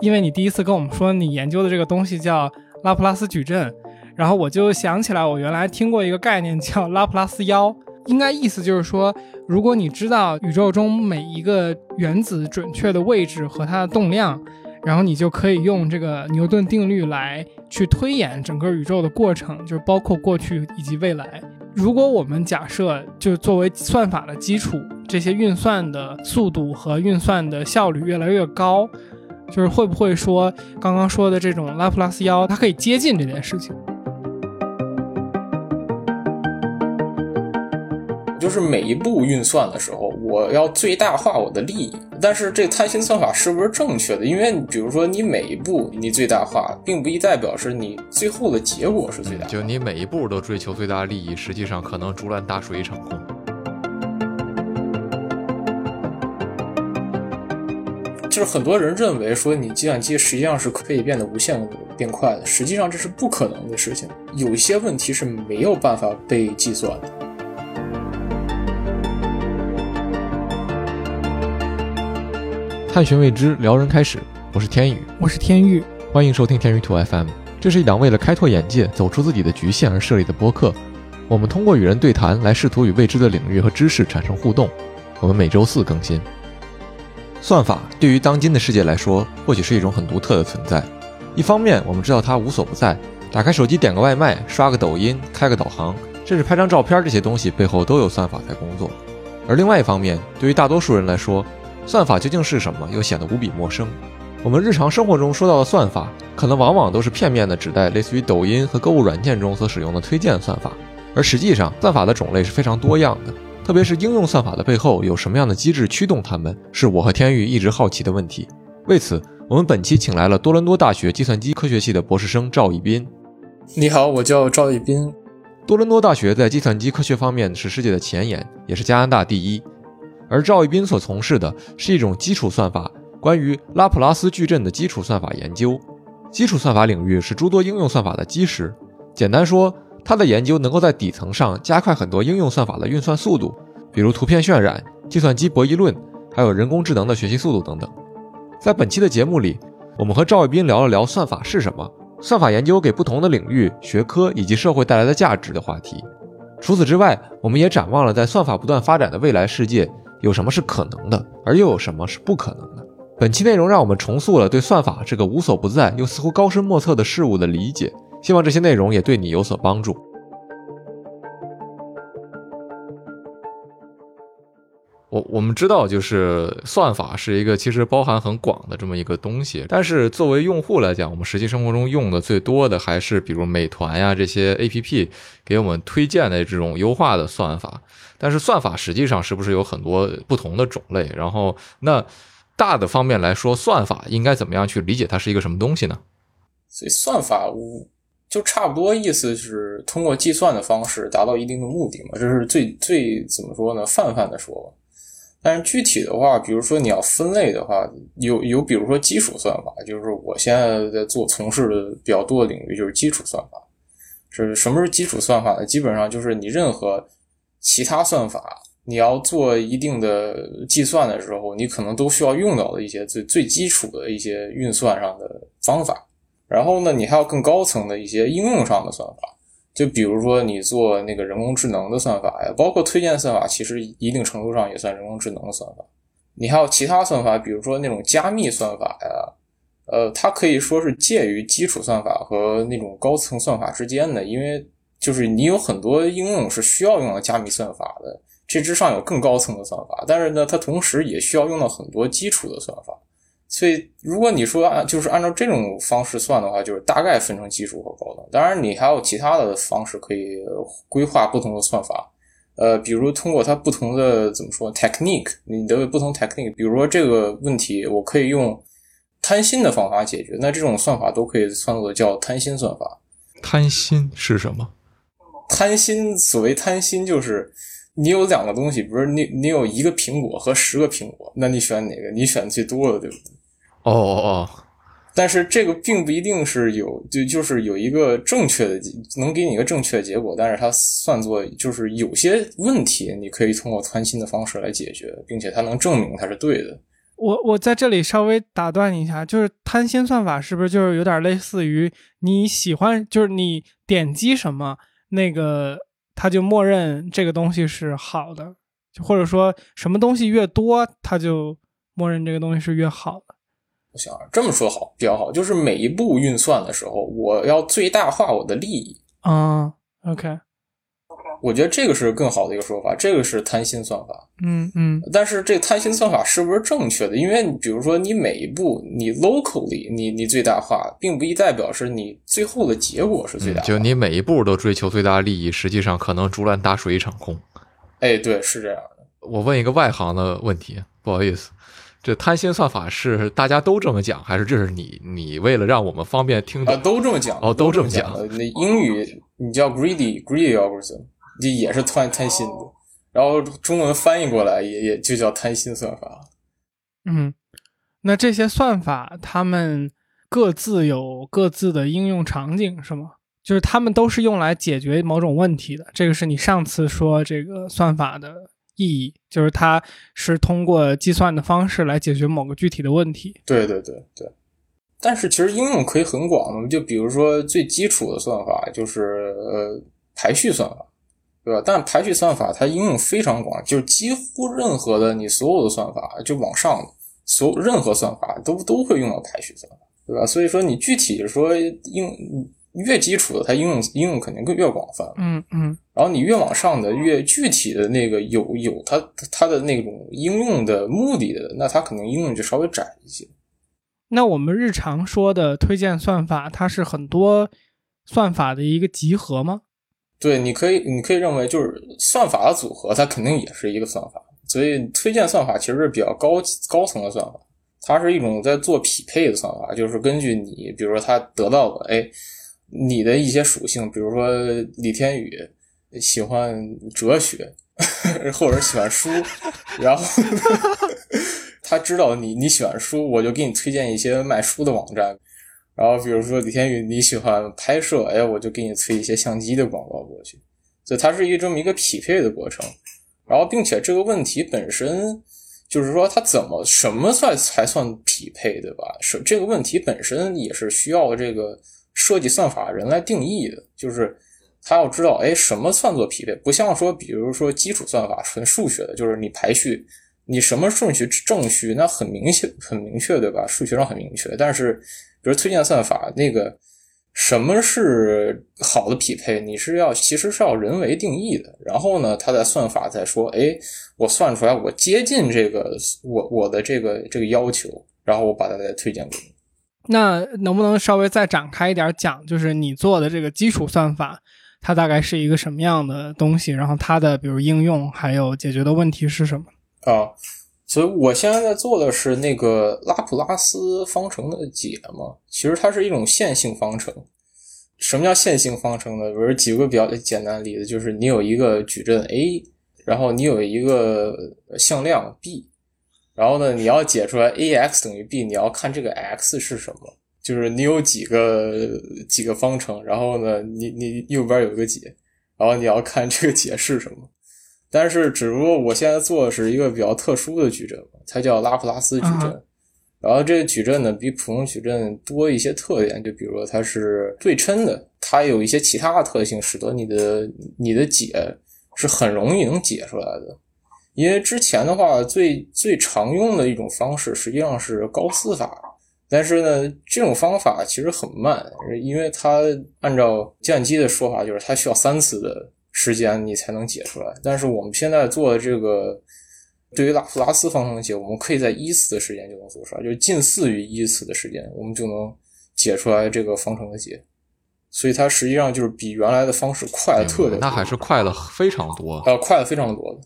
因为你第一次跟我们说你研究的这个东西叫拉普拉斯矩阵，然后我就想起来我原来听过一个概念叫 拉普拉斯妖，应该意思就是说，如果你知道宇宙中每一个原子准确的位置和它的动量，然后你就可以用这个牛顿定律来去推演整个宇宙的过程，就是包括过去以及未来。如果我们假设就作为算法的基础，这些运算的速度和运算的效率越来越高，就是会不会说刚刚说的这种拉普拉斯妖，它可以接近这件事情？就是每一步运算的时候，我要最大化我的利益。但是这贪心算法是不是正确的？因为比如说你每一步你最大化，并不一代表是你最后的结果是最大。就你每一步都追求最大利益，实际上可能竹篮打水一场空。就是很多人认为说你计算机实际上是可以变得无限变快的，实际上这是不可能的事情。有一些问题是没有办法被计算的。探寻未知，聊人开始。我是天宇，我是天宇，欢迎收听天宇兔 FM。这是一档为了开拓眼界、走出自己的局限而设立的播客。我们通过与人对谈来试图与未知的领域和知识产生互动。我们每周四更新。算法对于当今的世界来说，或许是一种很独特的存在。一方面，我们知道它无所不在，打开手机点个外卖、刷个抖音、开个导航，甚至拍张照片，这些东西背后都有算法在工作。而另外一方面，对于大多数人来说，算法究竟是什么，又显得无比陌生。我们日常生活中说到的算法，可能往往都是片面的指代类似于抖音和购物软件中所使用的推荐算法，而实际上，算法的种类是非常多样的。特别是应用算法的背后有什么样的机制驱动它们，是我和天宇一直好奇的问题。为此，我们本期请来了多伦多大学计算机科学系的博士生赵一斌。你好，我叫赵一斌。多伦多大学在计算机科学方面是世界的前沿，也是加拿大第一。而赵一斌所从事的是一种基础算法，关于拉普拉斯矩阵的基础算法研究。基础算法领域是诸多应用算法的基石。简单说，他的研究能够在底层上加快很多应用算法的运算速度，比如图片渲染、计算机博弈论，还有人工智能的学习速度等等。在本期的节目里，我们和赵卫斌聊了聊算法是什么，算法研究给不同的领域、学科以及社会带来的价值的话题。除此之外，我们也展望了在算法不断发展的未来世界。有什么是可能的，而又有什么是不可能的？本期内容让我们重塑了对算法这个无所不在又似乎高深莫测的事物的理解，希望这些内容也对你有所帮助。我我们知道，就是算法是一个其实包含很广的这么一个东西，但是作为用户来讲，我们实际生活中用的最多的还是比如美团呀这些 A P P 给我们推荐的这种优化的算法。但是算法实际上是不是有很多不同的种类？然后那大的方面来说，算法应该怎么样去理解它是一个什么东西呢？所以算法无就差不多意思是通过计算的方式达到一定的目的嘛，这是最最怎么说呢？泛泛的说吧。但是具体的话，比如说你要分类的话，有有比如说基础算法，就是我现在在做从事的比较多的领域就是基础算法。是什么是基础算法呢？基本上就是你任何其他算法，你要做一定的计算的时候，你可能都需要用到的一些最最基础的一些运算上的方法。然后呢，你还有更高层的一些应用上的算法，就比如说你做那个人工智能的算法呀，包括推荐算法，其实一定程度上也算人工智能的算法。你还有其他算法，比如说那种加密算法呀，呃，它可以说是介于基础算法和那种高层算法之间的，因为。就是你有很多应用是需要用到加密算法的，这之上有更高层的算法，但是呢，它同时也需要用到很多基础的算法。所以，如果你说按就是按照这种方式算的话，就是大概分成基础和高等。当然，你还有其他的方式可以规划不同的算法，呃，比如通过它不同的怎么说 technique，你的不同 technique，比如说这个问题我可以用贪心的方法解决，那这种算法都可以算作叫贪心算法。贪心是什么？贪心，所谓贪心就是你有两个东西，比如你你有一个苹果和十个苹果，那你选哪个？你选最多的，对不对？哦哦哦！但是这个并不一定是有，就就是有一个正确的，能给你一个正确的结果，但是它算作就是有些问题，你可以通过贪心的方式来解决，并且它能证明它是对的。我我在这里稍微打断你一下，就是贪心算法是不是就是有点类似于你喜欢，就是你点击什么，那个它就默认这个东西是好的，就或者说什么东西越多，它就默认这个东西是越好的。我想这么说好比较好，就是每一步运算的时候，我要最大化我的利益。啊，OK，我觉得这个是更好的一个说法，这个是贪心算法。嗯嗯但是这个贪心算法是不是正确的？因为你比如说你每一步你 locally 你你最大化，并不一代表是你最后的结果是最大化。嗯就你每一步都追求最大利益，实际上可能竹篮打水一场空。哎，对，是这样的。我问一个外行的问题，不好意思，这贪心算法是大家都这么讲，还是这是你你为了让我们方便听啊，懂？都这么讲哦都这么讲。那英语你叫 greedy greedy algorithm，这也是贪贪心的。然后中文翻译过来也也就叫贪心算法。嗯，那这些算法它们各自有各自的应用场景是吗？就是它们都是用来解决某种问题的。这个是你上次说这个算法的意义，就是它是通过计算的方式来解决某个具体的问题。对对对对。但是其实应用可以很广的，就比如说最基础的算法就是呃排序算法，对吧？但排序算法它应用非常广，就是几乎任何的你所有的算法，就往上所任何算法都都会用到排序算法，对吧？所以说你具体说应越基础的，它应用应用肯定更越广泛。嗯嗯然后你越往上的越具体的那个有有它它的那种应用的目的的，那它可能应用就稍微窄一些。那我们日常说的推荐算法，它是很多算法的一个集合吗？对，你可以你可以认为就是算法的组合，它肯定也是一个算法。所以推荐算法其实是比较高高层的算法，它是一种在做匹配的算法，就是根据你，比如说它得到的，哎，你的一些属性，比如说李天宇喜欢哲学，或者喜欢书，然后 他知道你你喜欢书，我就给你推荐一些卖书的网站。然后比如说李天宇你喜欢拍摄，哎，我就给你推一些相机的广告过去。所以它是一个这么一个匹配的过程。然后并且这个问题本身就是说它怎么什么算才算匹配，对吧？是这个问题本身也是需要这个设计算法人来定义的，就是他要知道，哎，什么算作匹配？不像说，比如说基础算法纯数学的，就是你排序，你什么顺序正序，那很明显很明确，对吧？数学上很明确。但是比如推荐算法那个。什么是好的匹配？你是要其实是要人为定义的，然后呢，它在算法再说，哎，我算出来我接近这个我我的这个这个要求，然后我把它再推荐给你。那能不能稍微再展开一点讲，就是你做的这个基础算法，它大概是一个什么样的东西？然后它的比如应用还有解决的问题是什么？啊，所以我现在在做的是那个拉普拉斯方程的解嘛，其实它是一种线性方程。什么叫线性方程呢？比如举个比较简单的例子，就是你有一个矩阵 A，然后你有一个向量 B，然后呢，你要解出来 ax 等于 b，你要看这个 x 是什么，就是你有几个几个方程，然后呢，你你右边有一个解，然后你要看这个解是什么。但是，只不过我现在做的是一个比较特殊的矩阵，它叫拉普拉斯矩阵。然后这个矩阵呢，比普通矩阵多一些特点，就比如说它是对称的，它有一些其他的特性，使得你的你的解是很容易能解出来的。因为之前的话，最最常用的一种方式实际上是高斯法，但是呢，这种方法其实很慢，因为它按照计算机的说法，就是它需要三次的时间你才能解出来。但是我们现在做的这个。对于拉普拉斯方程的解，我们可以在一次的时间就能做出来，就是近似于一次的时间，我们就能解出来这个方程的解。所以它实际上就是比原来的方式快了特别多，那还是快了非常多，呃，快了非常多的。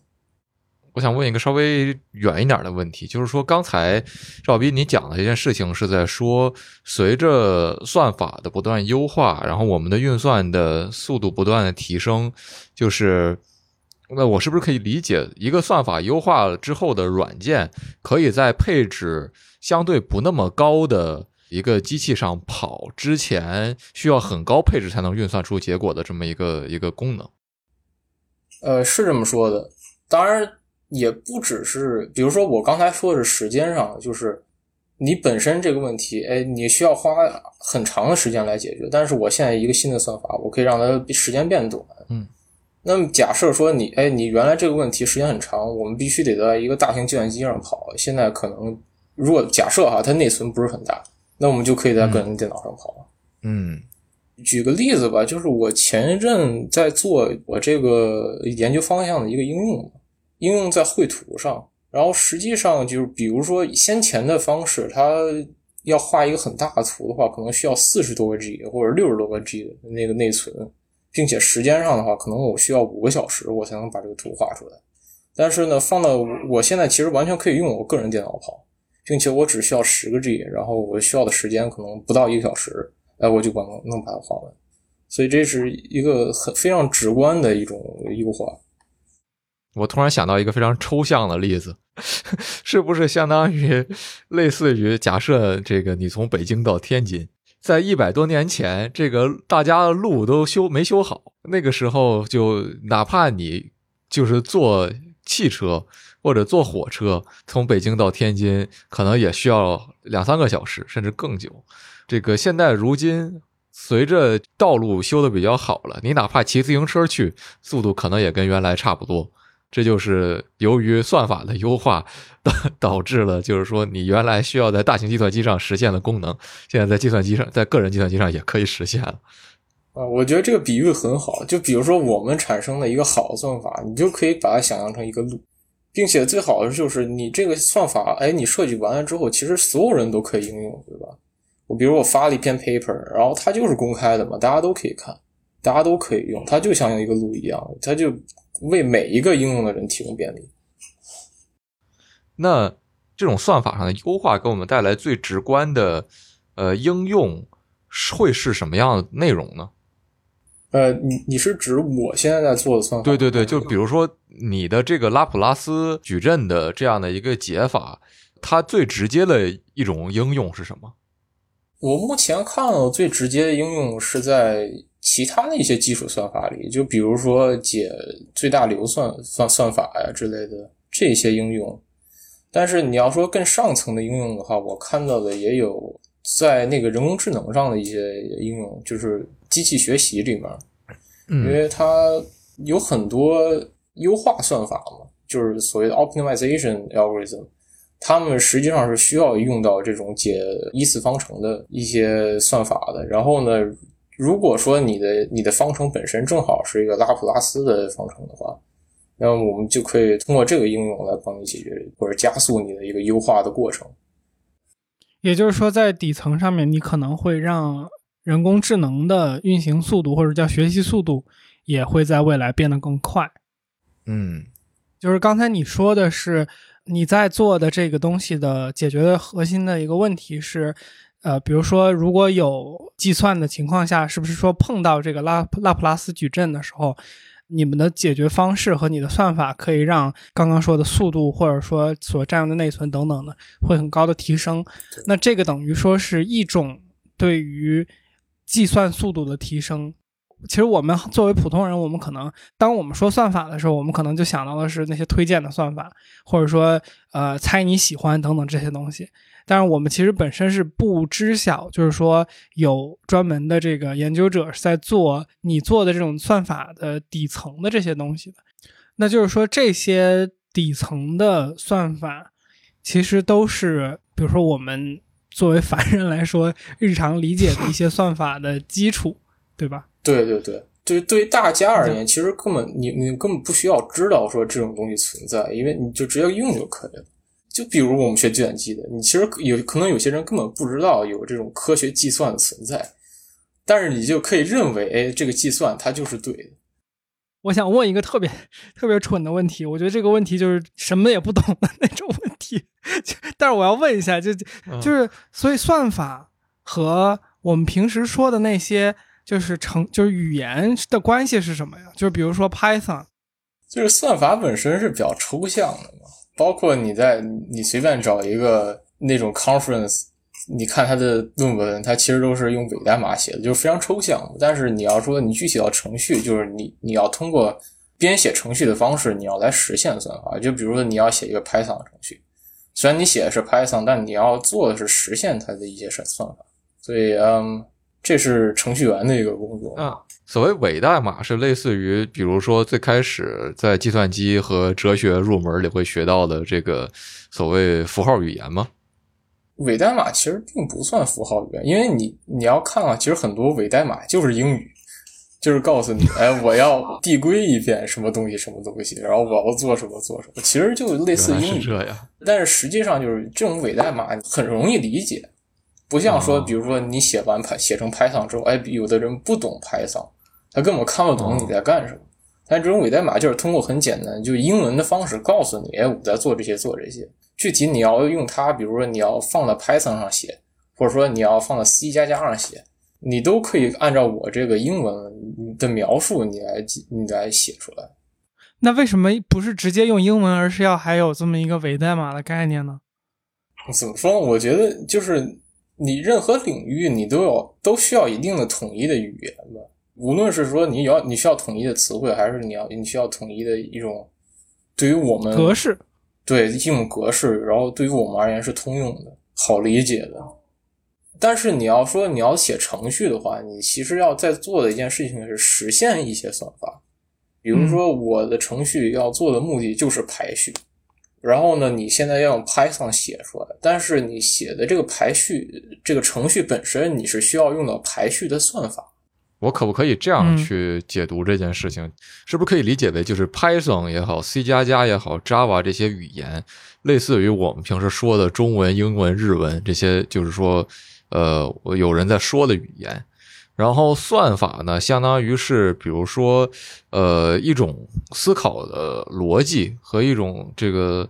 我想问一个稍微远一点的问题，就是说刚才赵斌你讲的这件事情是在说，随着算法的不断优化，然后我们的运算的速度不断的提升，就是。那我是不是可以理解，一个算法优化了之后的软件，可以在配置相对不那么高的一个机器上跑之前，需要很高配置才能运算出结果的这么一个一个功能？呃，是这么说的。当然，也不只是，比如说我刚才说的是时间上，就是你本身这个问题，哎，你需要花很长的时间来解决。但是我现在一个新的算法，我可以让它时间变短。嗯，那么假设说你，哎，你原来这个问题时间很长，我们必须得在一个大型计算机上跑。现在可能如果假设哈，它内存不是很大，那我们就可以在个人电脑上跑。嗯，举个例子吧，就是我前一阵在做我这个研究方向的一个应用，应用在绘图上。然后实际上就是，比如说先前的方式，它要画一个很大的图的话，可能需要四十多个 G 或者六十多个 G 的那个内存，并且时间上的话，可能我需要五个小时我才能把这个图画出来。但是呢，放到我现在其实完全可以用我个人电脑跑，并且我只需要十个 G，然后我需要的时间可能不到一个小时，哎，我就把能能把它画完。所以这是一个很非常直观的一种优化。我突然想到一个非常抽象的例子，是不是相当于类似于假设这个你从北京到天津，在一百多年前，这个大家的路都修没修好，那个时候就哪怕你就是坐汽车或者坐火车从北京到天津，可能也需要两三个小时，甚至更久。这个现在如今随着道路修的比较好了，你哪怕骑自行车去，速度可能也跟原来差不多。这就是由于算法的优化导导致了，就是说你原来需要在大型计算机上实现的功能，现在在计算机上，在个人计算机上也可以实现了。啊，我觉得这个比喻很好。就比如说我们产生的一个好的算法，你就可以把它想象成一个路，并且最好的就是你这个算法，哎，你设计完了之后，其实所有人都可以应用，对吧？我比如我发了一篇 paper，然后它就是公开的嘛，大家都可以看，大家都可以用，它就像一个路一样，它就。为每一个应用的人提供便利。那这种算法上的优化给我们带来最直观的呃应用会是什么样的内容呢？呃，你你是指我现在在做的算法？对对对，就比如说你的这个拉普拉斯矩阵的这样的一个解法，它最直接的一种应用是什么？我目前看到最直接的应用是在。其他的一些基础算法里，就比如说解最大流算算算法呀之类的这些应用，但是你要说更上层的应用的话，我看到的也有在那个人工智能上的一些应用，就是机器学习里面，因为它有很多优化算法嘛，就是所谓的 optimization algorithm，他们实际上是需要用到这种解一次方程的一些算法的，然后呢。如果说你的你的方程本身正好是一个拉普拉斯的方程的话，那么我们就可以通过这个应用来帮你解决或者加速你的一个优化的过程。也就是说，在底层上面，你可能会让人工智能的运行速度或者叫学习速度也会在未来变得更快。嗯，就是刚才你说的是你在做的这个东西的解决的核心的一个问题是。呃，比如说，如果有计算的情况下，是不是说碰到这个拉拉普拉斯矩阵的时候，你们的解决方式和你的算法可以让刚刚说的速度，或者说所占用的内存等等的，会很高的提升？那这个等于说是一种对于计算速度的提升。其实我们作为普通人，我们可能当我们说算法的时候，我们可能就想到的是那些推荐的算法，或者说呃猜你喜欢等等这些东西。但是我们其实本身是不知晓，就是说有专门的这个研究者是在做你做的这种算法的底层的这些东西的。那就是说这些底层的算法，其实都是比如说我们作为凡人来说日常理解的一些算法的基础，对吧？对对对，对对于大家而言，其实根本你你根本不需要知道说这种东西存在，因为你就直接用就可以了。就比如我们学计算机的，你其实有可能有些人根本不知道有这种科学计算的存在，但是你就可以认为，哎，这个计算它就是对的。我想问一个特别特别蠢的问题，我觉得这个问题就是什么也不懂的那种问题，但是我要问一下，就就是所以算法和我们平时说的那些就是成就是语言的关系是什么呀？就是比如说 Python，就是算法本身是比较抽象的。包括你在你随便找一个那种 conference，你看他的论文，他其实都是用伪代码写的，就是非常抽象。但是你要说你具体到程序，就是你你要通过编写程序的方式，你要来实现算法。就比如说你要写一个 Python 程序，虽然你写的是 Python，但你要做的是实现它的一些算算法。所以，嗯，这是程序员的一个工作。啊，所谓伪代码是类似于，比如说最开始在计算机和哲学入门里会学到的这个所谓符号语言吗？伪代码其实并不算符号语言，因为你你要看啊，其实很多伪代码就是英语，就是告诉你，哎，我要递归一遍什么东西什么东西，然后我要做什么做什么，其实就类似英语。这样，但是实际上就是这种伪代码很容易理解，不像说，比如说你写完 Py 写成 Python 之后，哎，有的人不懂 Python，他根本看不懂你在干什么。但这种伪代码就是通过很简单，就英文的方式告诉你，哎，我在做这些做这些。具体你要用它，比如说你要放到 Python 上写，或者说你要放到 C 加加上写，你都可以按照我这个英文的描述，你来你来写出来。那为什么不是直接用英文，而是要还有这么一个伪代码的概念呢？怎么说？我觉得就是你任何领域你都有都需要一定的统一的语言吧。无论是说你要你需要统一的词汇，还是你要你需要统一的一种对于我们格式。对一种格式，然后对于我们而言是通用的、好理解的。但是你要说你要写程序的话，你其实要在做的一件事情是实现一些算法。比如说，我的程序要做的目的就是排序，然后呢，你现在要用 Python 写出来，但是你写的这个排序这个程序本身，你是需要用到排序的算法。我可不可以这样去解读这件事情？是不是可以理解为，就是 Python 也好，C 加加也好，Java 这些语言，类似于我们平时说的中文、英文、日文这些，就是说，呃，有人在说的语言。然后算法呢，相当于是，比如说，呃，一种思考的逻辑和一种这个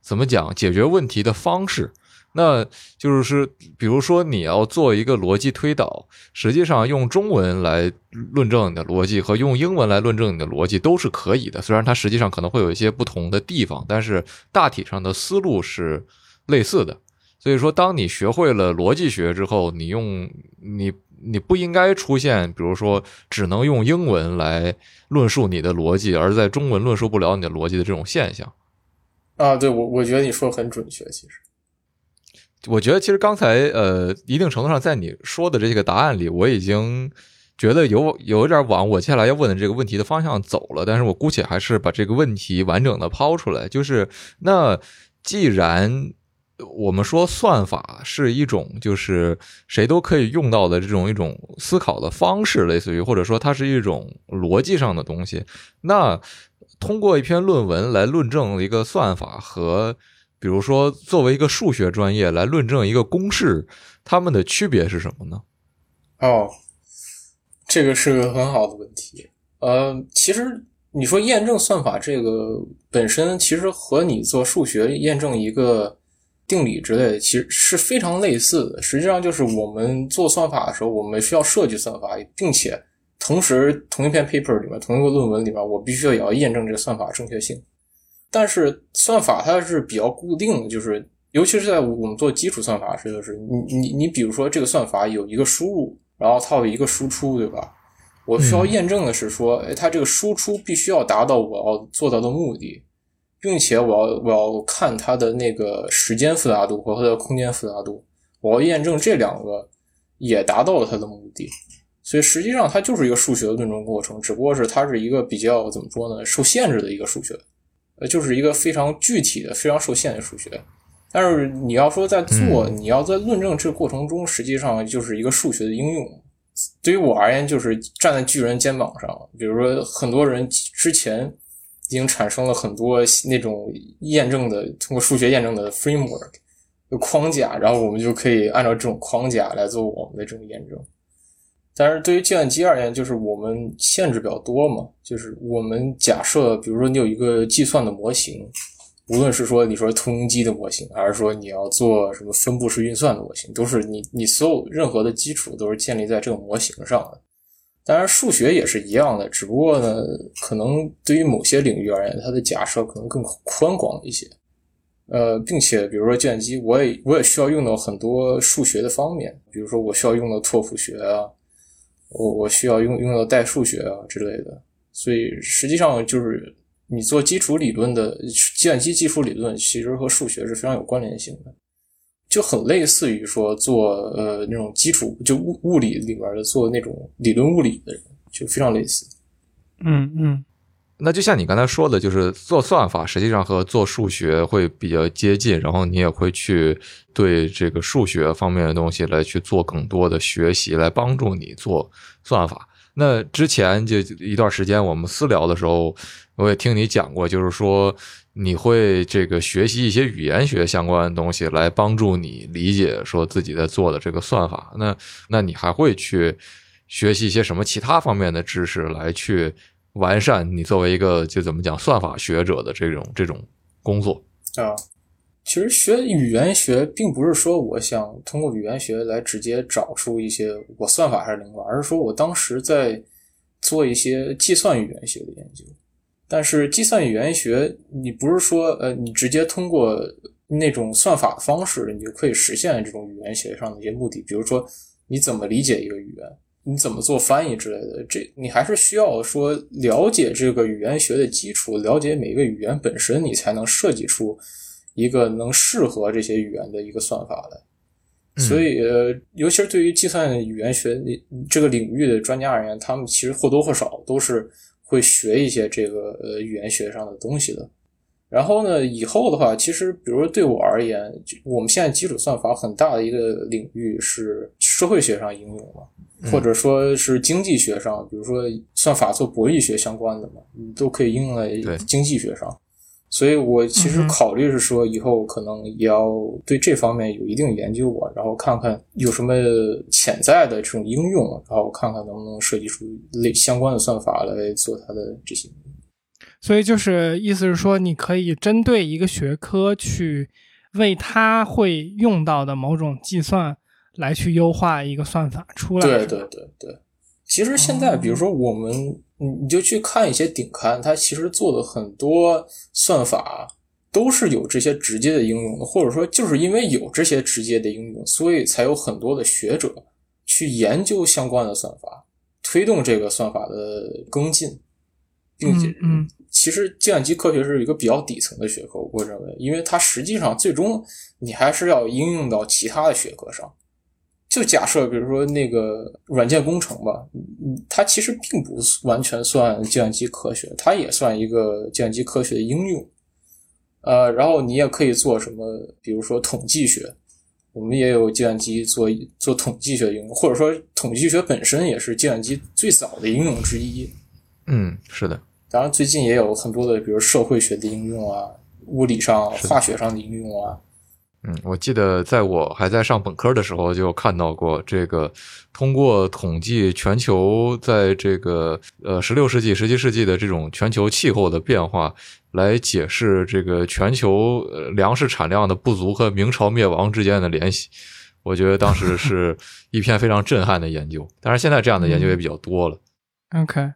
怎么讲解决问题的方式。那就是，比如说你要做一个逻辑推导，实际上用中文来论证你的逻辑和用英文来论证你的逻辑都是可以的。虽然它实际上可能会有一些不同的地方，但是大体上的思路是类似的。所以说，当你学会了逻辑学之后，你用你你不应该出现，比如说只能用英文来论述你的逻辑，而在中文论述不了你的逻辑的这种现象。啊，对我我觉得你说的很准确，其实。我觉得其实刚才呃，一定程度上在你说的这个答案里，我已经觉得有有点往我接下来要问的这个问题的方向走了。但是我姑且还是把这个问题完整的抛出来，就是那既然我们说算法是一种就是谁都可以用到的这种一种思考的方式，类似于或者说它是一种逻辑上的东西，那通过一篇论文来论证一个算法和。比如说，作为一个数学专业来论证一个公式，它们的区别是什么呢？哦，这个是个很好的问题。呃，其实你说验证算法这个本身，其实和你做数学验证一个定理之类的，其实是非常类似的。实际上，就是我们做算法的时候，我们需要设计算法，并且同时同一篇 paper 里面，同一个论文里面，我必须要也要验证这个算法正确性。但是算法它是比较固定的，就是尤其是在我们做基础算法时，就是你你你比如说这个算法有一个输入，然后它有一个输出，对吧？我需要验证的是说，哎，它这个输出必须要达到我要做到的目的，并且我要我要看它的那个时间复杂度和它的空间复杂度，我要验证这两个也达到了它的目的。所以实际上它就是一个数学的论证过程，只不过是它是一个比较怎么说呢，受限制的一个数学。呃，就是一个非常具体的、非常受限的数学，但是你要说在做，你要在论证这个过程中，实际上就是一个数学的应用。对于我而言，就是站在巨人肩膀上。比如说，很多人之前已经产生了很多那种验证的，通过数学验证的 framework 的框架，然后我们就可以按照这种框架来做我们的这种验证。但是对于计算机而言，就是我们限制比较多嘛。就是我们假设，比如说你有一个计算的模型，无论是说你说通用机的模型，还是说你要做什么分布式运算的模型，都是你你所有任何的基础都是建立在这个模型上的。当然，数学也是一样的，只不过呢，可能对于某些领域而言，它的假设可能更宽广一些。呃，并且比如说计算机，我也我也需要用到很多数学的方面，比如说我需要用到拓扑学啊。我我需要用用到代数学啊之类的，所以实际上就是你做基础理论的计算机基础理论，其实和数学是非常有关联性的，就很类似于说做呃那种基础就物物理里边的做那种理论物理的人，就非常类似。嗯嗯。那就像你刚才说的，就是做算法实际上和做数学会比较接近，然后你也会去对这个数学方面的东西来去做更多的学习，来帮助你做算法。那之前就一段时间我们私聊的时候，我也听你讲过，就是说你会这个学习一些语言学相关的东西来帮助你理解说自己在做的这个算法。那那你还会去学习一些什么其他方面的知识来去？完善你作为一个就怎么讲算法学者的这种这种工作啊，其实学语言学并不是说我想通过语言学来直接找出一些我算法还是灵感，而是说我当时在做一些计算语言学的研究。但是计算语言学，你不是说呃你直接通过那种算法的方式，你就可以实现这种语言学上的一些目的，比如说你怎么理解一个语言。你怎么做翻译之类的？这你还是需要说了解这个语言学的基础，了解每个语言本身，你才能设计出一个能适合这些语言的一个算法来。所以，呃，尤其是对于计算语言学这个领域的专家而言，他们其实或多或少都是会学一些这个呃语言学上的东西的。然后呢，以后的话，其实比如说对我而言，我们现在基础算法很大的一个领域是社会学上应用嘛。或者说是经济学上，比如说算法做博弈学相关的嘛，你都可以应用在经济学上。所以我其实考虑是说，以后可能也要对这方面有一定研究吧，然后看看有什么潜在的这种应用，然后看看能不能设计出类相关的算法来做它的这些。所以就是意思是说，你可以针对一个学科去为它会用到的某种计算。来去优化一个算法出来。对对对对，其实现在比如说我们，你你就去看一些顶刊，它其实做的很多算法都是有这些直接的应用的，或者说就是因为有这些直接的应用，所以才有很多的学者去研究相关的算法，推动这个算法的更进，并且，嗯，其实计算机科学是一个比较底层的学科，我认为，因为它实际上最终你还是要应用到其他的学科上。就假设，比如说那个软件工程吧，嗯，它其实并不完全算计算机科学，它也算一个计算机科学的应用。呃，然后你也可以做什么，比如说统计学，我们也有计算机做做统计学应用，或者说统计学本身也是计算机最早的应用之一。嗯，是的。当然，最近也有很多的，比如社会学的应用啊，物理上、化学上的应用啊。嗯，我记得在我还在上本科的时候就看到过这个，通过统计全球在这个呃十六世纪、十七世纪的这种全球气候的变化，来解释这个全球粮食产量的不足和明朝灭亡之间的联系。我觉得当时是一篇非常震撼的研究。当然，现在这样的研究也比较多了。OK，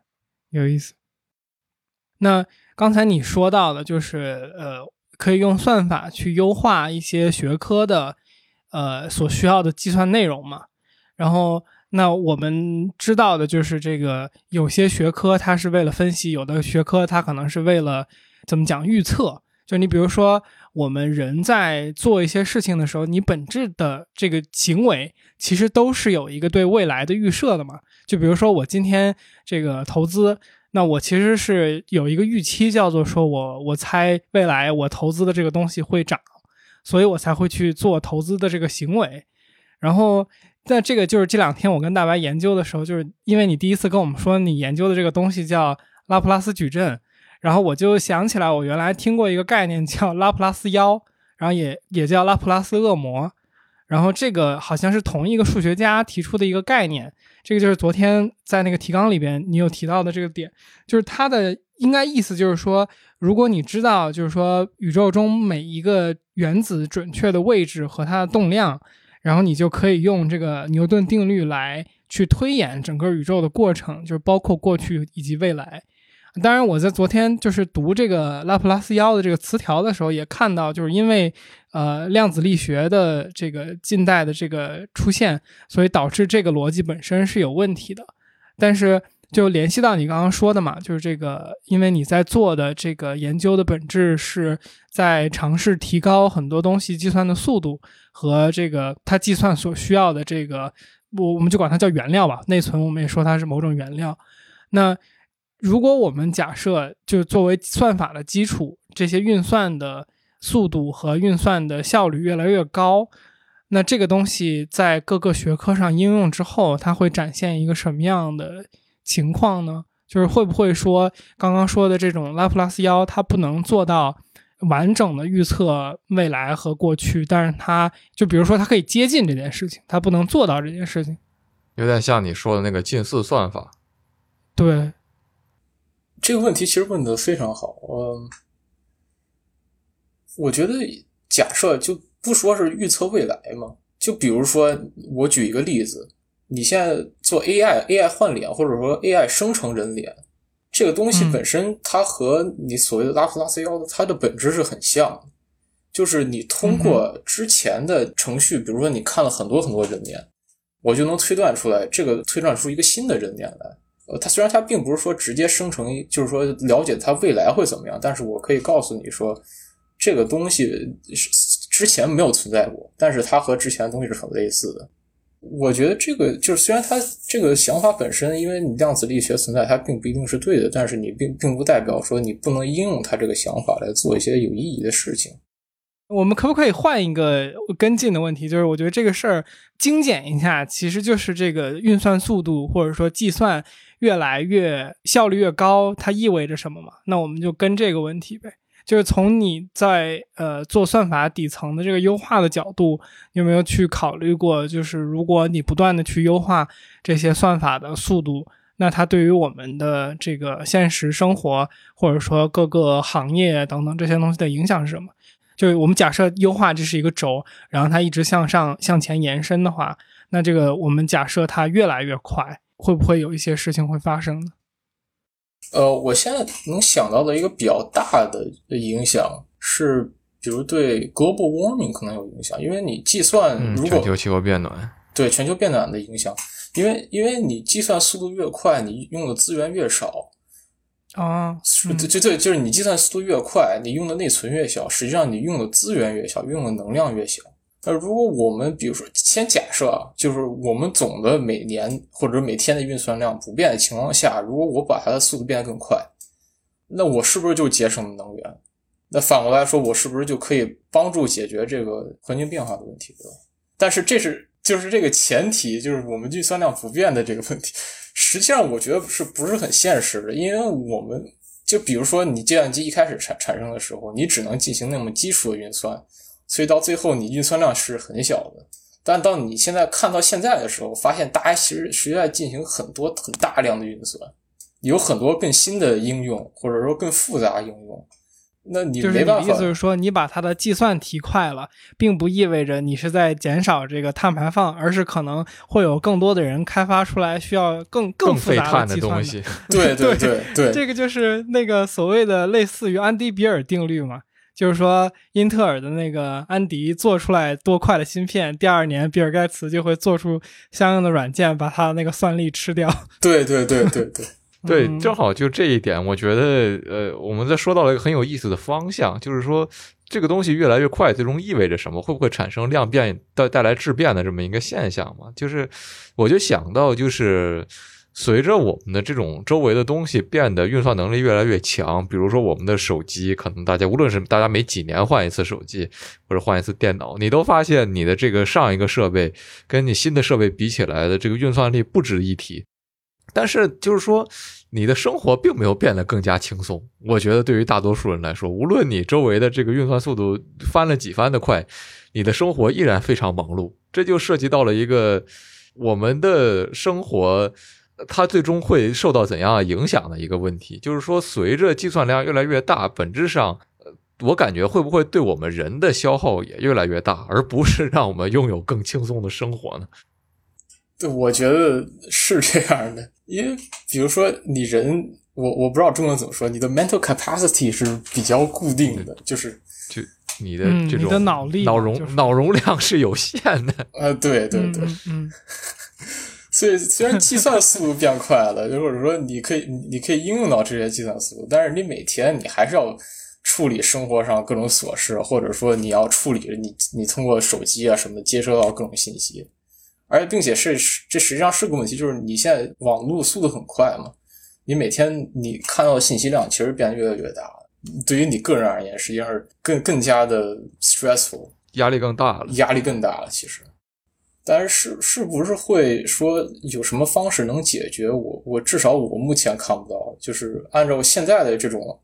有意思。那刚才你说到的，就是呃。可以用算法去优化一些学科的，呃，所需要的计算内容嘛。然后，那我们知道的就是，这个有些学科它是为了分析，有的学科它可能是为了怎么讲预测。就你比如说，我们人在做一些事情的时候，你本质的这个行为其实都是有一个对未来的预设的嘛。就比如说，我今天这个投资。那我其实是有一个预期，叫做说我我猜未来我投资的这个东西会涨，所以我才会去做投资的这个行为。然后，那这个就是这两天我跟大白研究的时候，就是因为你第一次跟我们说你研究的这个东西叫拉普拉斯矩阵，然后我就想起来我原来听过一个概念叫拉普拉斯妖，然后也也叫拉普拉斯恶魔，然后这个好像是同一个数学家提出的一个概念。这个就是昨天在那个提纲里边你有提到的这个点，就是它的应该意思就是说，如果你知道就是说宇宙中每一个原子准确的位置和它的动量，然后你就可以用这个牛顿定律来去推演整个宇宙的过程，就是包括过去以及未来。当然，我在昨天就是读这个拉普拉斯妖的这个词条的时候，也看到，就是因为呃量子力学的这个近代的这个出现，所以导致这个逻辑本身是有问题的。但是就联系到你刚刚说的嘛，就是这个，因为你在做的这个研究的本质是在尝试提高很多东西计算的速度和这个它计算所需要的这个，我我们就管它叫原料吧，内存我们也说它是某种原料。那如果我们假设就作为算法的基础，这些运算的速度和运算的效率越来越高，那这个东西在各个学科上应用之后，它会展现一个什么样的？情况呢，就是会不会说刚刚说的这种拉普拉斯妖，它不能做到完整的预测未来和过去，但是它就比如说它可以接近这件事情，它不能做到这件事情，有点像你说的那个近似算法。对，这个问题其实问的非常好。嗯，我觉得假设就不说是预测未来嘛，就比如说我举一个例子。你现在做 AI，AI 换脸或者说 AI 生成人脸，这个东西本身它和你所谓的拉普拉斯妖的它的本质是很像的，就是你通过之前的程序，比如说你看了很多很多人脸，我就能推断出来这个推断出一个新的人脸来。呃，它虽然它并不是说直接生成，就是说了解它未来会怎么样，但是我可以告诉你说，这个东西之前没有存在过，但是它和之前的东西是很类似的。我觉得这个就是，虽然它这个想法本身，因为你量子力学存在，它并不一定是对的，但是你并并不代表说你不能应用它这个想法来做一些有意义的事情。我们可不可以换一个跟进的问题？就是我觉得这个事儿精简一下，其实就是这个运算速度或者说计算越来越效率越高，它意味着什么嘛？那我们就跟这个问题呗。就是从你在呃做算法底层的这个优化的角度，有没有去考虑过？就是如果你不断的去优化这些算法的速度，那它对于我们的这个现实生活，或者说各个行业等等这些东西的影响是什么？就是我们假设优化这是一个轴，然后它一直向上向前延伸的话，那这个我们假设它越来越快，会不会有一些事情会发生呢？呃，我现在能想到的一个比较大的影响是，比如对 global warming 可能有影响，因为你计算如果全球气候变暖，对全球变暖的影响，因为因为你计算速度越快，你用的资源越少啊，对对对，就是你计算速度越快，你用的内存越小，实际上你用的资源越小，用的能量越小。那如果我们比如说先假设啊，就是我们总的每年或者每天的运算量不变的情况下，如果我把它的速度变得更快，那我是不是就节省了能源？那反过来说，我是不是就可以帮助解决这个环境变化的问题？对吧？但是这是就是这个前提，就是我们运算量不变的这个问题，实际上我觉得是不是很现实的？因为我们就比如说你计算机一开始产产生的时候，你只能进行那么基础的运算。所以到最后，你运算量是很小的。但当你现在看到现在的时候，发现大家其实实在进行很多很大量的运算，有很多更新的应用，或者说更复杂应用。那你没办法。意思是说，你把它的计算提快了，并不意味着你是在减少这个碳排放，而是可能会有更多的人开发出来需要更更复杂的东西。对 对对对，这个就是那个所谓的类似于安迪比尔定律嘛。就是说，英特尔的那个安迪做出来多快的芯片，第二年比尔盖茨就会做出相应的软件，把他那个算力吃掉。对对对对对 对，正好就这一点，我觉得，呃，我们在说到了一个很有意思的方向，就是说，这个东西越来越快，最终意味着什么？会不会产生量变带带来质变的这么一个现象嘛？就是，我就想到，就是。随着我们的这种周围的东西变得运算能力越来越强，比如说我们的手机，可能大家无论是大家每几年换一次手机，或者换一次电脑，你都发现你的这个上一个设备跟你新的设备比起来的这个运算力不值一提。但是就是说，你的生活并没有变得更加轻松。我觉得对于大多数人来说，无论你周围的这个运算速度翻了几番的快，你的生活依然非常忙碌。这就涉及到了一个我们的生活。它最终会受到怎样影响的一个问题，就是说，随着计算量越来越大，本质上，我感觉会不会对我们人的消耗也越来越大，而不是让我们拥有更轻松的生活呢？对，我觉得是这样的，因为比如说你人，我我不知道中文怎么说，你的 mental capacity 是比较固定的，就是就你的这种的脑力、脑容脑容量是有限的。呃，对对对，嗯。所以虽然计算速度变快了，或者说你可以你可以应用到这些计算速度，但是你每天你还是要处理生活上各种琐事，或者说你要处理你你通过手机啊什么接收到各种信息，而且并且是这实际上是个问题，就是你现在网络速度很快嘛，你每天你看到的信息量其实变得越来越大，对于你个人而言，实际上是更更加的 stressful，压力更大了，压力更大了，其实。但是是是不是会说有什么方式能解决？我我至少我目前看不到。就是按照现在的这种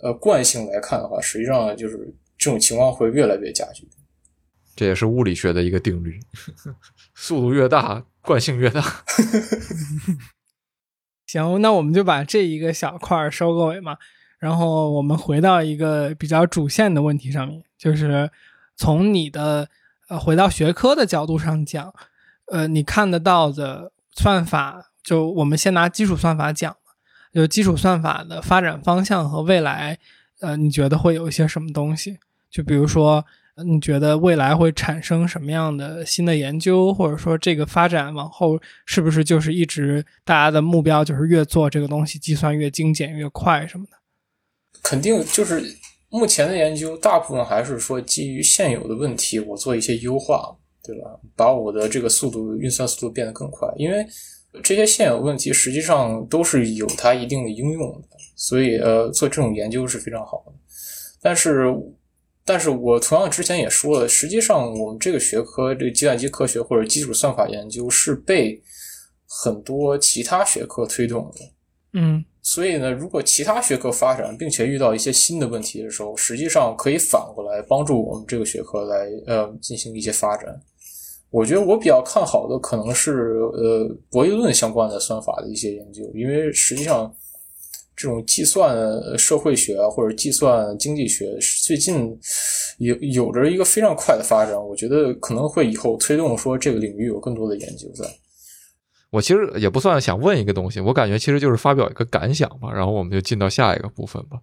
呃惯性来看的话，实际上就是这种情况会越来越加剧。这也是物理学的一个定律：速度越大，惯性越大。行，那我们就把这一个小块收个尾嘛。然后我们回到一个比较主线的问题上面，就是从你的。呃，回到学科的角度上讲，呃，你看得到的算法，就我们先拿基础算法讲就基础算法的发展方向和未来，呃，你觉得会有一些什么东西？就比如说，你觉得未来会产生什么样的新的研究，或者说这个发展往后是不是就是一直大家的目标就是越做这个东西计算越精简越快什么的？肯定就是。目前的研究大部分还是说基于现有的问题，我做一些优化，对吧？把我的这个速度运算速度变得更快。因为这些现有问题实际上都是有它一定的应用的，所以呃，做这种研究是非常好的。但是，但是我同样之前也说了，实际上我们这个学科，这个计算机科学或者基础算法研究是被很多其他学科推动的。嗯。所以呢，如果其他学科发展，并且遇到一些新的问题的时候，实际上可以反过来帮助我们这个学科来呃进行一些发展。我觉得我比较看好的可能是呃博弈论相关的算法的一些研究，因为实际上这种计算社会学或者计算经济学最近有有着一个非常快的发展，我觉得可能会以后推动说这个领域有更多的研究在。我其实也不算想问一个东西，我感觉其实就是发表一个感想吧，然后我们就进到下一个部分吧。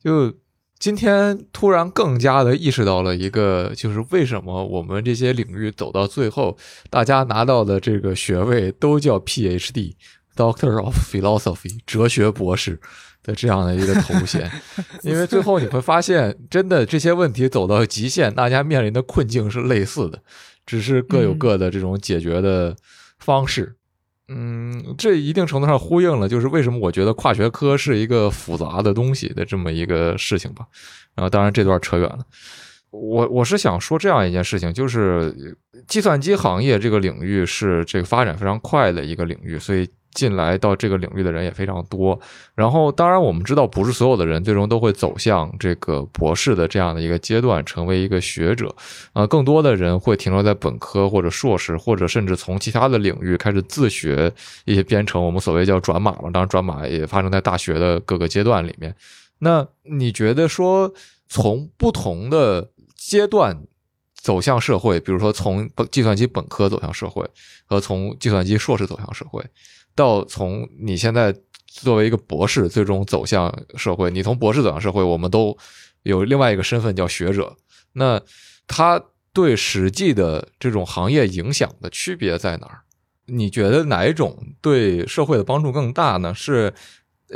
就今天突然更加的意识到了一个，就是为什么我们这些领域走到最后，大家拿到的这个学位都叫 PhD，Doctor of Philosophy，哲学博士的这样的一个头衔，因为最后你会发现，真的这些问题走到极限，大家面临的困境是类似的，只是各有各的这种解决的方式。嗯，这一定程度上呼应了，就是为什么我觉得跨学科是一个复杂的东西的这么一个事情吧。然后，当然这段扯远了。我我是想说这样一件事情，就是计算机行业这个领域是这个发展非常快的一个领域，所以。进来到这个领域的人也非常多，然后当然我们知道，不是所有的人最终都会走向这个博士的这样的一个阶段，成为一个学者，啊，更多的人会停留在本科或者硕士，或者甚至从其他的领域开始自学一些编程，我们所谓叫转码嘛，当然转码也发生在大学的各个阶段里面。那你觉得说，从不同的阶段走向社会，比如说从计算机本科走向社会，和从计算机硕士走向社会？到从你现在作为一个博士，最终走向社会，你从博士走向社会，我们都有另外一个身份叫学者。那他对实际的这种行业影响的区别在哪儿？你觉得哪一种对社会的帮助更大呢？是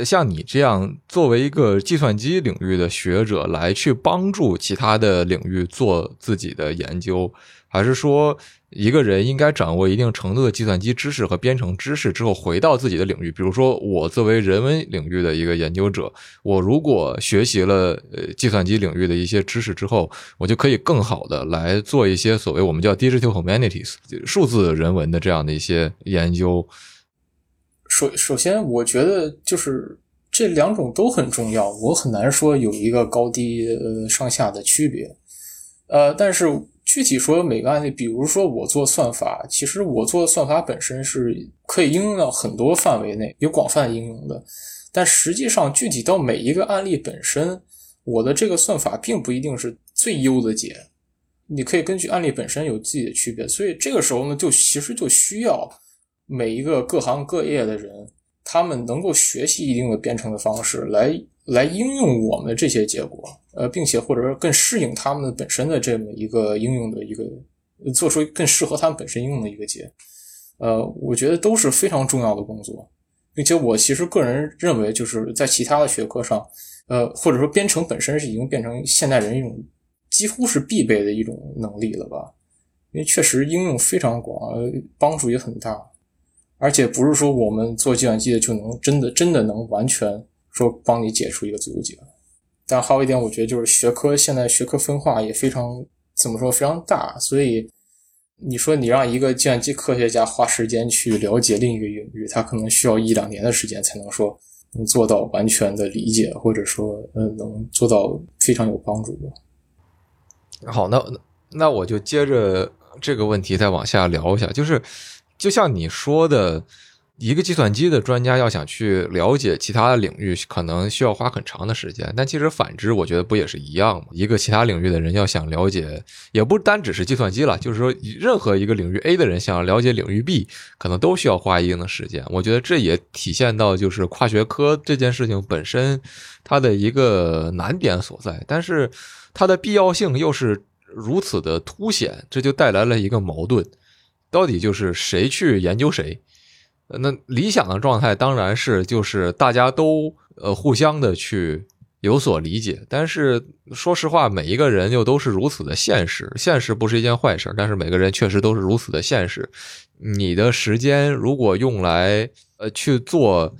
像你这样作为一个计算机领域的学者来去帮助其他的领域做自己的研究，还是说？一个人应该掌握一定程度的计算机知识和编程知识之后，回到自己的领域。比如说，我作为人文领域的一个研究者，我如果学习了呃计算机领域的一些知识之后，我就可以更好的来做一些所谓我们叫 digital humanities 数字人文的这样的一些研究。首首先，我觉得就是这两种都很重要，我很难说有一个高低呃上下的区别。呃，但是。具体说每个案例，比如说我做算法，其实我做的算法本身是可以应用到很多范围内，有广泛应用的。但实际上，具体到每一个案例本身，我的这个算法并不一定是最优的解。你可以根据案例本身有自己的区别，所以这个时候呢，就其实就需要每一个各行各业的人，他们能够学习一定的编程的方式来。来应用我们这些结果，呃，并且或者说更适应他们本身的这么一个应用的一个，做出更适合他们本身应用的一个结。呃，我觉得都是非常重要的工作，并且我其实个人认为，就是在其他的学科上，呃，或者说编程本身是已经变成现代人一种几乎是必备的一种能力了吧？因为确实应用非常广，帮助也很大，而且不是说我们做计算机的就能真的真的能完全说帮你解出一个自由解。但还有一点，我觉得就是学科现在学科分化也非常怎么说非常大，所以你说你让一个计算机科学家花时间去了解另一个领域，他可能需要一两年的时间才能说能做到完全的理解，或者说呃能做到非常有帮助。好，那那我就接着这个问题再往下聊一下，就是就像你说的。一个计算机的专家要想去了解其他的领域，可能需要花很长的时间。但其实反之，我觉得不也是一样吗？一个其他领域的人要想了解，也不单只是计算机了，就是说任何一个领域 A 的人想了解领域 B，可能都需要花一定的时间。我觉得这也体现到就是跨学科这件事情本身它的一个难点所在，但是它的必要性又是如此的凸显，这就带来了一个矛盾：到底就是谁去研究谁？那理想的状态当然是就是大家都呃互相的去有所理解，但是说实话，每一个人又都是如此的现实。现实不是一件坏事，但是每个人确实都是如此的现实。你的时间如果用来呃去做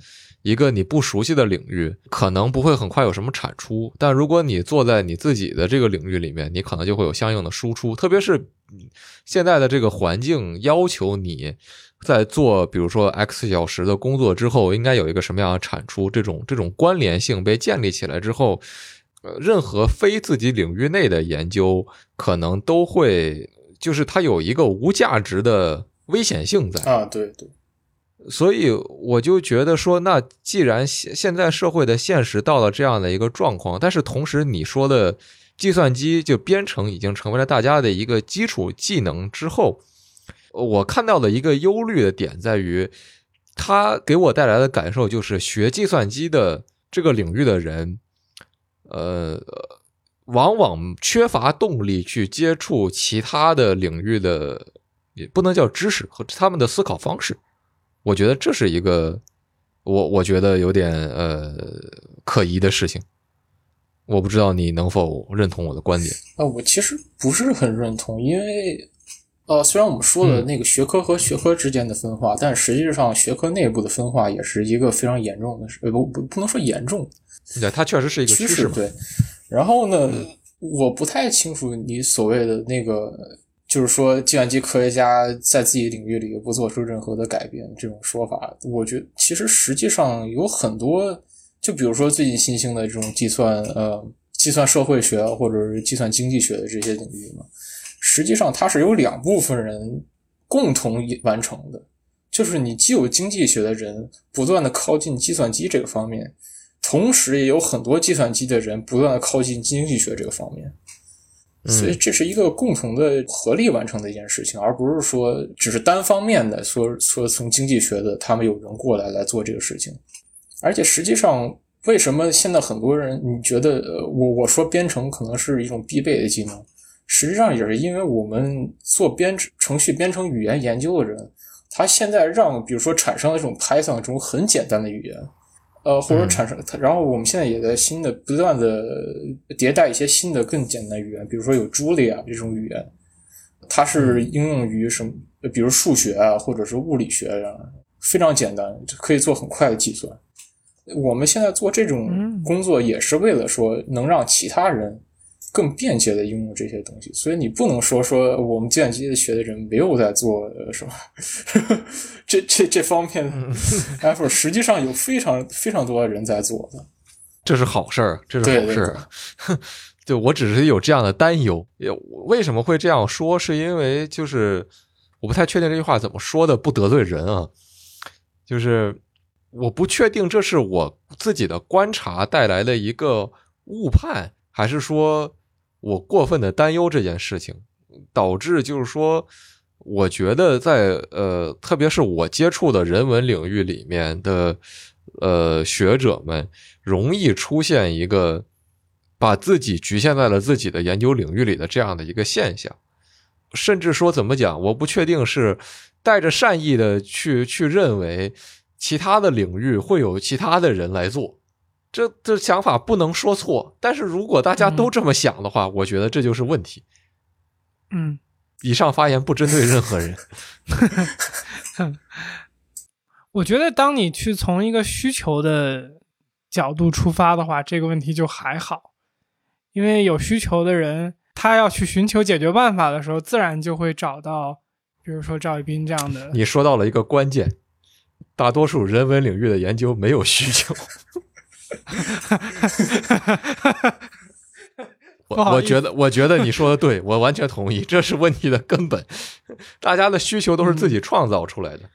一个你不熟悉的领域，可能不会很快有什么产出；但如果你坐在你自己的这个领域里面，你可能就会有相应的输出。特别是现在的这个环境要求你。在做比如说 x 小时的工作之后，应该有一个什么样的产出？这种这种关联性被建立起来之后，呃，任何非自己领域内的研究可能都会，就是它有一个无价值的危险性在啊。对对，所以我就觉得说，那既然现现在社会的现实到了这样的一个状况，但是同时你说的计算机就编程已经成为了大家的一个基础技能之后。我看到的一个忧虑的点在于，他给我带来的感受就是学计算机的这个领域的人，呃，往往缺乏动力去接触其他的领域的，也不能叫知识和他们的思考方式。我觉得这是一个我我觉得有点呃可疑的事情。我不知道你能否认同我的观点啊？我其实不是很认同，因为。呃，虽然我们说了那个学科和学科之间的分化，但实际上学科内部的分化也是一个非常严重的事。呃，不不，不能说严重，对，它确实是一个趋势。对。然后呢，我不太清楚你所谓的那个，就是说计算机科学家在自己领域里不做出任何的改变这种说法。我觉得其实实际上有很多，就比如说最近新兴的这种计算，呃，计算社会学或者是计算经济学的这些领域嘛。实际上，它是由两部分人共同完成的，就是你既有经济学的人不断的靠近计算机这个方面，同时也有很多计算机的人不断的靠近经济学这个方面，所以这是一个共同的合力完成的一件事情，而不是说只是单方面的说说从经济学的他们有人过来来做这个事情，而且实际上，为什么现在很多人你觉得我我说编程可能是一种必备的技能？实际上也是因为我们做编程序编程语言研究的人，他现在让比如说产生了这种 Python 这种很简单的语言，呃，或者产生，然后我们现在也在新的不断的迭代一些新的更简单的语言，比如说有 Julia 这种语言，它是应用于什么，比如数学啊，或者是物理学啊，非常简单，可以做很快的计算。我们现在做这种工作也是为了说能让其他人。更便捷的应用这些东西，所以你不能说说我们计算机学的人没有在做什么，这这这方面 effort 实际上有非常非常多的人在做的，这是好事儿，这是好事儿。对我只是有这样的担忧，也为什么会这样说？是因为就是我不太确定这句话怎么说的不得罪人啊，就是我不确定这是我自己的观察带来的一个误判，还是说。我过分的担忧这件事情，导致就是说，我觉得在呃，特别是我接触的人文领域里面的呃学者们，容易出现一个把自己局限在了自己的研究领域里的这样的一个现象，甚至说怎么讲，我不确定是带着善意的去去认为其他的领域会有其他的人来做，这这想法不能说错。但是如果大家都这么想的话，我觉得这就是问题。嗯，以上发言不针对任何人。我觉得当你去从一个需求的角度出发的话，这个问题就还好，因为有需求的人，他要去寻求解决办法的时候，自然就会找到，比如说赵一斌这样的。你说到了一个关键，大多数人文领域的研究没有需求。我我觉得，我觉得你说的对，我完全同意，这是问题的根本。大家的需求都是自己创造出来的。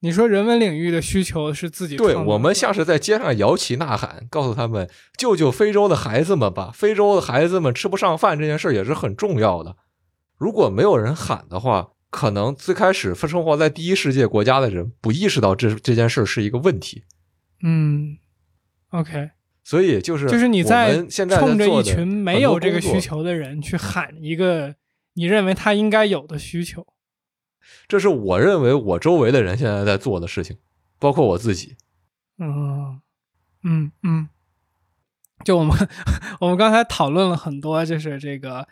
你说人文领域的需求是自己对我们像是在街上摇旗呐喊，告诉他们救救非洲的孩子们吧，非洲的孩子们吃不上饭这件事也是很重要的。如果没有人喊的话，可能最开始生活在第一世界国家的人不意识到这这件事是一个问题。嗯，OK。所以就是就是你在冲着一群没有这个需求的人去喊一个你认为他应该有的需求，这是我认为我周围的人现在在做的事情，包括我自己。嗯嗯嗯，就我们 我们刚才讨论了很多，就是这个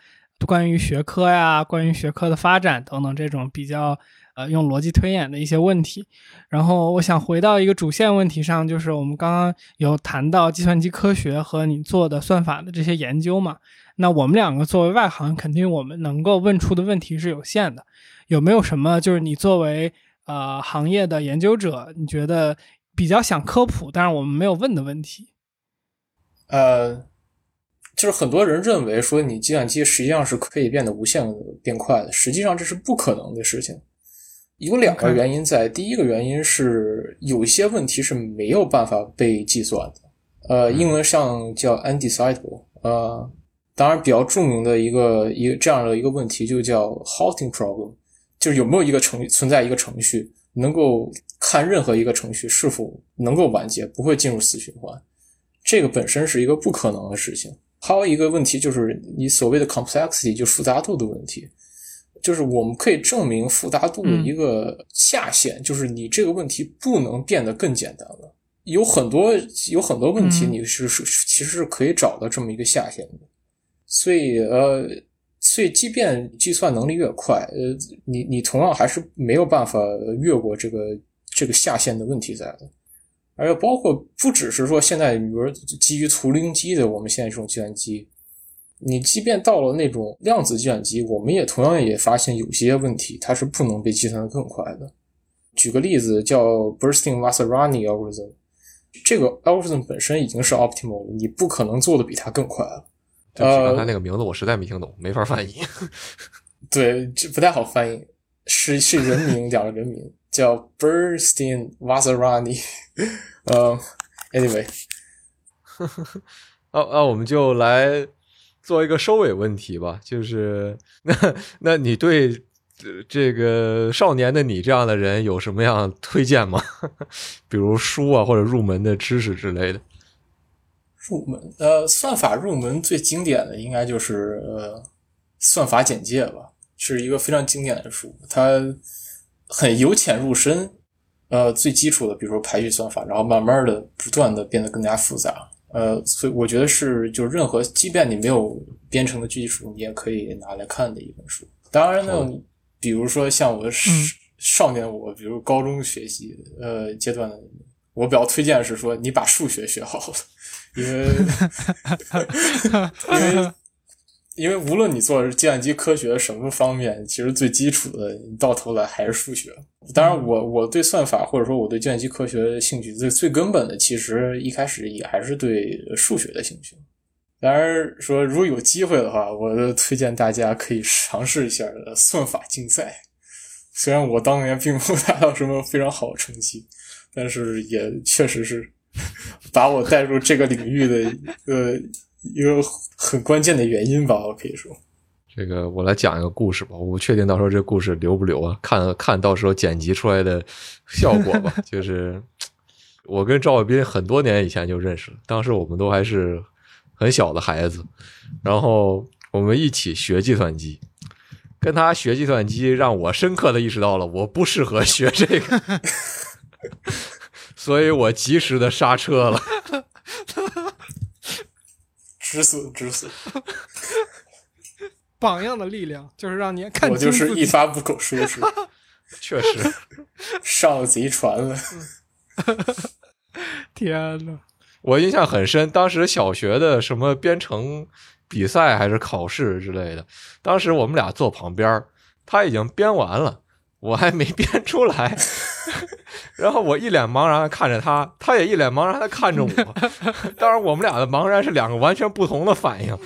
关于学科呀，关于学科的发展等等这种比较。呃，用逻辑推演的一些问题，然后我想回到一个主线问题上，就是我们刚刚有谈到计算机科学和你做的算法的这些研究嘛？那我们两个作为外行，肯定我们能够问出的问题是有限的。有没有什么就是你作为呃行业的研究者，你觉得比较想科普，但是我们没有问的问题？呃，就是很多人认为说你计算机实际上是可以变得无限变快的，实际上这是不可能的事情。有两个原因在，第一个原因是有一些问题是没有办法被计算的，呃，英文上叫 undecidable，呃，当然比较著名的一个一个这样的一个问题就叫 halting problem，就是有没有一个程存在一个程序能够看任何一个程序是否能够完结，不会进入死循环，这个本身是一个不可能的事情。还有一个问题就是你所谓的 complexity，就复杂度的问题。就是我们可以证明复杂度的一个下限，就是你这个问题不能变得更简单了。有很多有很多问题，你是是其实是可以找到这么一个下限的。所以呃，所以即便计算能力越快，呃，你你同样还是没有办法越过这个这个下限的问题在的。而且包括不只是说现在，比如基于图灵机的我们现在这种计算机。你即便到了那种量子计算机，我们也同样也发现有些问题，它是不能被计算的更快的。举个例子，叫 Bernstein-Maserani algorithm，这个 algorithm 本身已经是 optimal 了，你不可能做的比它更快了。呃，刚才那个名字我实在没听懂，没法翻译。对，这不太好翻译，是是人名，两个人名，叫 Bernstein-Maserani。呃，anyway，哦哦，我们就来。做一个收尾问题吧，就是那那你对这个少年的你这样的人有什么样推荐吗？比如书啊，或者入门的知识之类的。入门呃，算法入门最经典的应该就是呃《算法简介》吧，是一个非常经典的书，它很由浅入深。呃，最基础的，比如说排序算法，然后慢慢的不断的变得更加复杂。呃，所以我觉得是，就任何，即便你没有编程的基础，你也可以拿来看的一本书。当然呢，比如说像我少少年我，比如高中学习呃阶段，我比较推荐是说，你把数学学好了，因为因为。因为无论你做的是计算机科学什么方面，其实最基础的，你到头来还是数学。当然，我我对算法或者说我对计算机科学兴趣最最根本的，其实一开始也还是对数学的兴趣。当然，说如果有机会的话，我推荐大家可以尝试一下算法竞赛。虽然我当年并没有达到什么非常好的成绩，但是也确实是 把我带入这个领域的一个。一个很关键的原因吧，我可以说，这个我来讲一个故事吧。我不确定到时候这故事留不留啊？看看到时候剪辑出来的效果吧。就是我跟赵伟斌很多年以前就认识了，当时我们都还是很小的孩子，然后我们一起学计算机。跟他学计算机，让我深刻的意识到了我不适合学这个，所以我及时的刹车了。止损止损，榜样的力量就是让你看我就是。一发不可收拾，确实，上贼船了。天呐，我印象很深，当时小学的什么编程比赛还是考试之类的，当时我们俩坐旁边，他已经编完了，我还没编出来，然后我一脸茫然的看着他，他也一脸茫然的看着我，当然我们俩的茫然是两个完全不同的反应。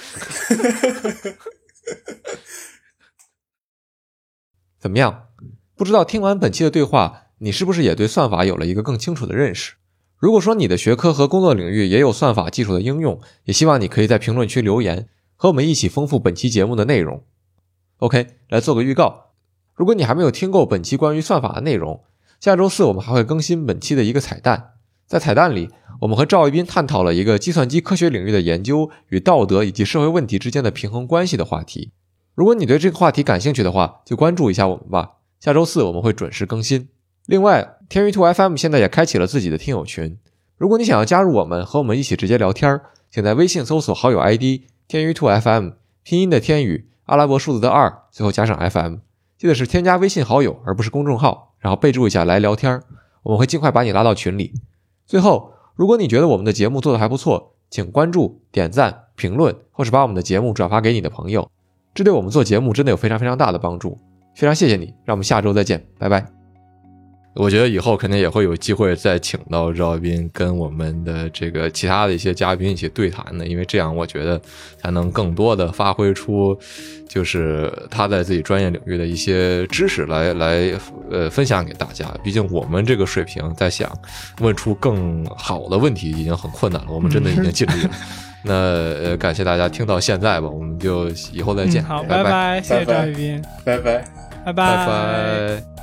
怎么样？不知道听完本期的对话，你是不是也对算法有了一个更清楚的认识？如果说你的学科和工作领域也有算法技术的应用，也希望你可以在评论区留言，和我们一起丰富本期节目的内容。OK，来做个预告。如果你还没有听够本期关于算法的内容，下周四我们还会更新本期的一个彩蛋。在彩蛋里，我们和赵一斌探讨了一个计算机科学领域的研究与道德以及社会问题之间的平衡关系的话题。如果你对这个话题感兴趣的话，就关注一下我们吧。下周四我们会准时更新。另外，天娱兔 FM 现在也开启了自己的听友群。如果你想要加入我们，和我们一起直接聊天，请在微信搜索好友 ID 天娱兔 FM，拼音的天宇，阿拉伯数字的二，最后加上 FM。记得是添加微信好友，而不是公众号，然后备注一下来聊天儿，我们会尽快把你拉到群里。最后，如果你觉得我们的节目做得还不错，请关注、点赞、评论，或是把我们的节目转发给你的朋友，这对我们做节目真的有非常非常大的帮助。非常谢谢你，让我们下周再见，拜拜。我觉得以后肯定也会有机会再请到赵斌跟我们的这个其他的一些嘉宾一起对谈的，因为这样我觉得才能更多的发挥出，就是他在自己专业领域的一些知识来来呃分享给大家。毕竟我们这个水平，在想问出更好的问题已经很困难了，我们真的已经尽力了。那呃，感谢大家听到现在吧，我们就以后再见，嗯好，拜拜，谢谢拜拜赵宇斌，拜拜。拜拜拜。